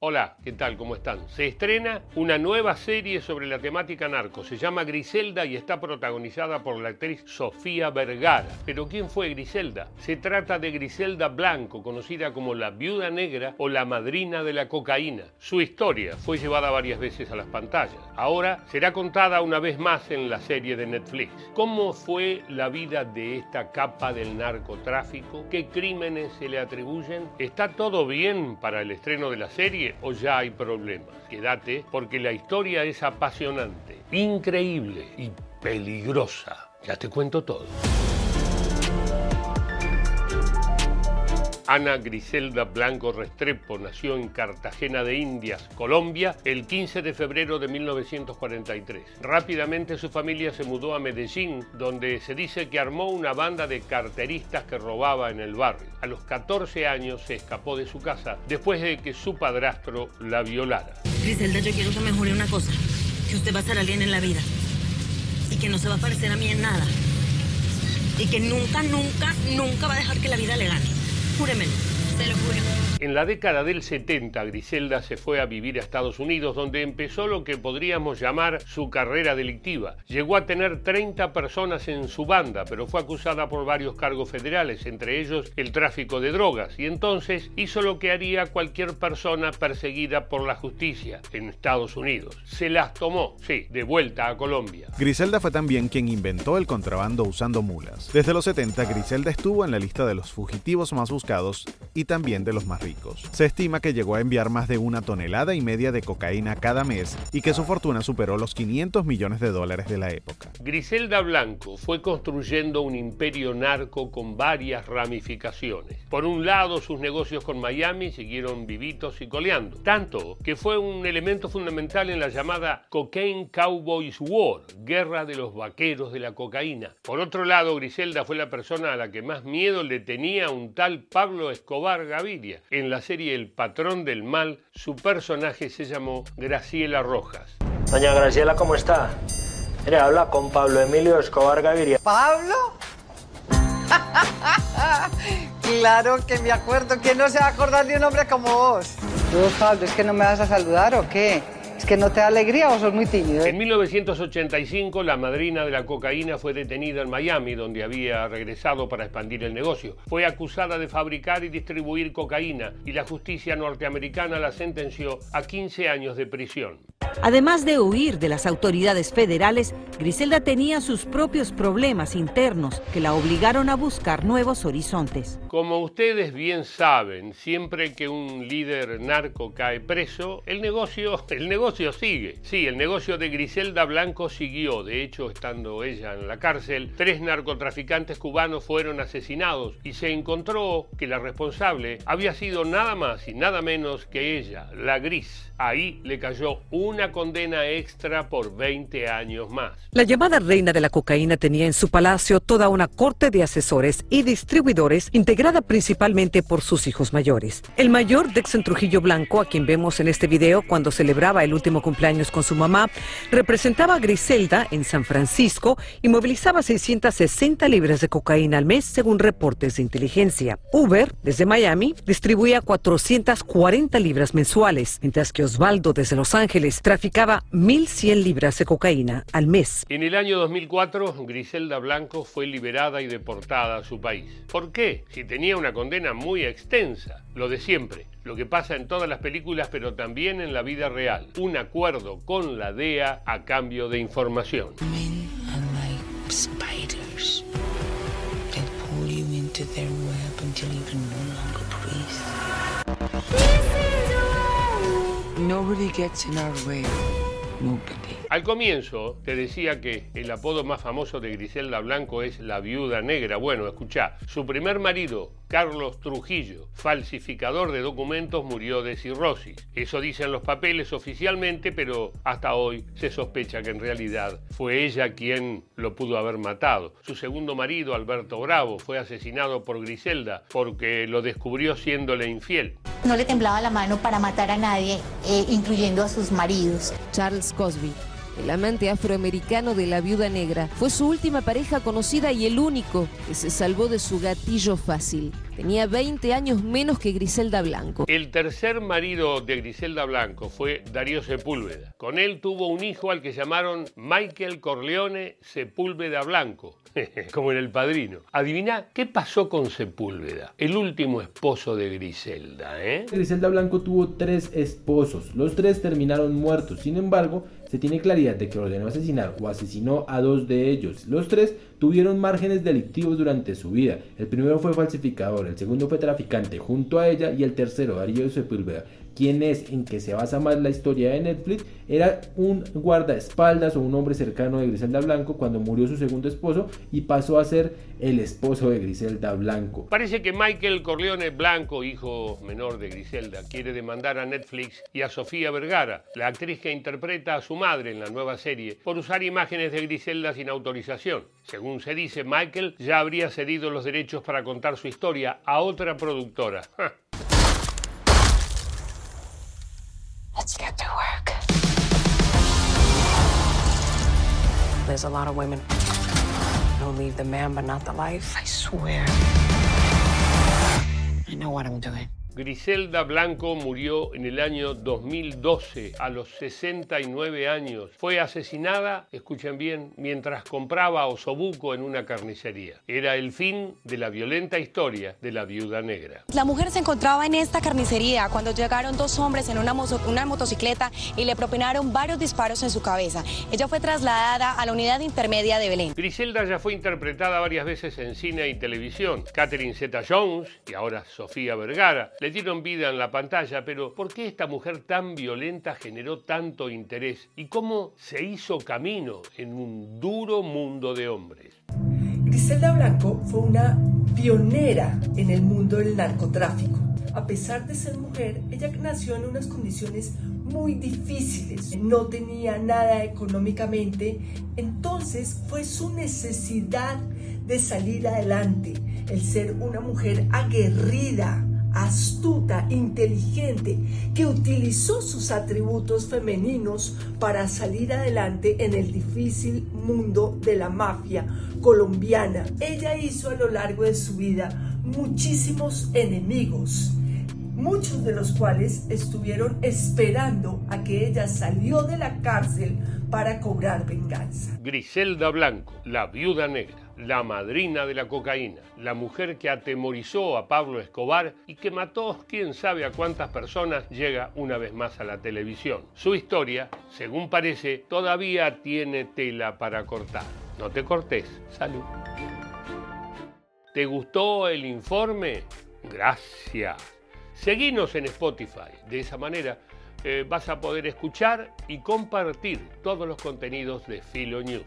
Hola, ¿qué tal? ¿Cómo están? Se estrena una nueva serie sobre la temática narco. Se llama Griselda y está protagonizada por la actriz Sofía Vergara. Pero ¿quién fue Griselda? Se trata de Griselda Blanco, conocida como la viuda negra o la madrina de la cocaína. Su historia fue llevada varias veces a las pantallas. Ahora será contada una vez más en la serie de Netflix. ¿Cómo fue la vida de esta capa del narcotráfico? ¿Qué crímenes se le atribuyen? ¿Está todo bien para el estreno de la serie? O ya hay problemas. Quédate porque la historia es apasionante, increíble y peligrosa. Ya te cuento todo. Ana Griselda Blanco Restrepo nació en Cartagena de Indias, Colombia, el 15 de febrero de 1943. Rápidamente su familia se mudó a Medellín, donde se dice que armó una banda de carteristas que robaba en el barrio. A los 14 años se escapó de su casa después de que su padrastro la violara. Griselda, yo quiero que me jure una cosa, que usted va a ser alguien en la vida y que no se va a parecer a mí en nada y que nunca, nunca, nunca va a dejar que la vida le gane. Júremelo, se lo juro. En la década del 70, Griselda se fue a vivir a Estados Unidos, donde empezó lo que podríamos llamar su carrera delictiva. Llegó a tener 30 personas en su banda, pero fue acusada por varios cargos federales, entre ellos el tráfico de drogas, y entonces hizo lo que haría cualquier persona perseguida por la justicia en Estados Unidos. Se las tomó, sí, de vuelta a Colombia. Griselda fue también quien inventó el contrabando usando mulas. Desde los 70, Griselda estuvo en la lista de los fugitivos más buscados y también de los más se estima que llegó a enviar más de una tonelada y media de cocaína cada mes y que su fortuna superó los 500 millones de dólares de la época. Griselda Blanco fue construyendo un imperio narco con varias ramificaciones. Por un lado, sus negocios con Miami siguieron vivitos y coleando, tanto que fue un elemento fundamental en la llamada Cocaine Cowboys War, guerra de los vaqueros de la cocaína. Por otro lado, Griselda fue la persona a la que más miedo le tenía un tal Pablo Escobar Gaviria, en la serie El patrón del mal, su personaje se llamó Graciela Rojas. Doña Graciela, ¿cómo está? Mire, habla con Pablo Emilio Escobar Gaviria. ¿Pablo? claro que me acuerdo. ¿Quién no se va a acordar de un hombre como vos? Tú, Pablo, ¿es que no me vas a saludar o qué? ¿Es que no te da alegría o sos muy tímido? En 1985, la madrina de la cocaína fue detenida en Miami, donde había regresado para expandir el negocio. Fue acusada de fabricar y distribuir cocaína y la justicia norteamericana la sentenció a 15 años de prisión. Además de huir de las autoridades federales, Griselda tenía sus propios problemas internos que la obligaron a buscar nuevos horizontes. Como ustedes bien saben, siempre que un líder narco cae preso, el negocio, el negocio sigue. Sí, el negocio de Griselda Blanco siguió. De hecho, estando ella en la cárcel, tres narcotraficantes cubanos fueron asesinados y se encontró que la responsable había sido nada más y nada menos que ella, la Gris. Ahí le cayó una condena extra por 20 años más. La llamada reina de la cocaína tenía en su palacio toda una corte de asesores y distribuidores integrada principalmente por sus hijos mayores. El mayor Dexon Trujillo Blanco, a quien vemos en este video cuando celebraba el último cumpleaños con su mamá, representaba a Griselda en San Francisco y movilizaba 660 libras de cocaína al mes según reportes de inteligencia. Uber, desde Miami, distribuía 440 libras mensuales, mientras que Osvaldo desde Los Ángeles traficaba 1.100 libras de cocaína al mes. En el año 2004, Griselda Blanco fue liberada y deportada a su país. ¿Por qué? Si tenía una condena muy extensa, lo de siempre, lo que pasa en todas las películas, pero también en la vida real. Un acuerdo con la DEA a cambio de información. Nobody gets in our way. Al comienzo te decía que el apodo más famoso de Griselda Blanco es la viuda negra. Bueno, escucha, su primer marido, Carlos Trujillo, falsificador de documentos, murió de cirrosis. Eso dicen los papeles oficialmente, pero hasta hoy se sospecha que en realidad fue ella quien lo pudo haber matado. Su segundo marido, Alberto Bravo, fue asesinado por Griselda porque lo descubrió siéndole infiel. No le temblaba la mano para matar a nadie, eh, incluyendo a sus maridos. Charles Cosby el amante afroamericano de la viuda negra, fue su última pareja conocida y el único que se salvó de su gatillo fácil. Tenía 20 años menos que Griselda Blanco. El tercer marido de Griselda Blanco fue Darío Sepúlveda. Con él tuvo un hijo al que llamaron Michael Corleone Sepúlveda Blanco, como en El Padrino. Adivina qué pasó con Sepúlveda, el último esposo de Griselda, ¿eh? Griselda Blanco tuvo tres esposos. Los tres terminaron muertos. Sin embargo, se tiene claridad de que ordenó asesinar o asesinó a dos de ellos. Los tres tuvieron márgenes delictivos durante su vida. El primero fue falsificador, el segundo fue traficante junto a ella y el tercero, Darío Sepúlveda, quien es en que se basa más la historia de Netflix, era un guardaespaldas o un hombre cercano de Griselda Blanco cuando murió su segundo esposo y pasó a ser el esposo de Griselda Blanco. Parece que Michael Corleone Blanco, hijo menor de Griselda, quiere demandar a Netflix y a Sofía Vergara, la actriz que interpreta a su madre en la nueva serie, por usar imágenes de Griselda sin autorización. Según se dice, Michael ya habría cedido los derechos para contar su historia a otra productora. There's a lot of women who leave the man but not the life. I swear. I know what I'm doing. Griselda Blanco murió en el año 2012 a los 69 años. Fue asesinada, escuchen bien, mientras compraba osobuco en una carnicería. Era el fin de la violenta historia de la viuda negra. La mujer se encontraba en esta carnicería cuando llegaron dos hombres en una, una motocicleta y le propinaron varios disparos en su cabeza. Ella fue trasladada a la unidad intermedia de Belén. Griselda ya fue interpretada varias veces en cine y televisión. Catherine Zeta-Jones y ahora Sofía Vergara le dieron vida en la pantalla, pero ¿por qué esta mujer tan violenta generó tanto interés y cómo se hizo camino en un duro mundo de hombres? Griselda Blanco fue una pionera en el mundo del narcotráfico. A pesar de ser mujer, ella nació en unas condiciones muy difíciles, no tenía nada económicamente, entonces fue su necesidad de salir adelante, el ser una mujer aguerrida, astuta, inteligente, que utilizó sus atributos femeninos para salir adelante en el difícil mundo de la mafia colombiana. Ella hizo a lo largo de su vida muchísimos enemigos, muchos de los cuales estuvieron esperando a que ella salió de la cárcel para cobrar venganza. Griselda Blanco, la viuda negra la madrina de la cocaína, la mujer que atemorizó a Pablo Escobar y que mató quién sabe a cuántas personas, llega una vez más a la televisión. Su historia, según parece, todavía tiene tela para cortar. No te cortes. Salud. ¿Te gustó el informe? Gracias. Seguinos en Spotify. De esa manera eh, vas a poder escuchar y compartir todos los contenidos de Filo News.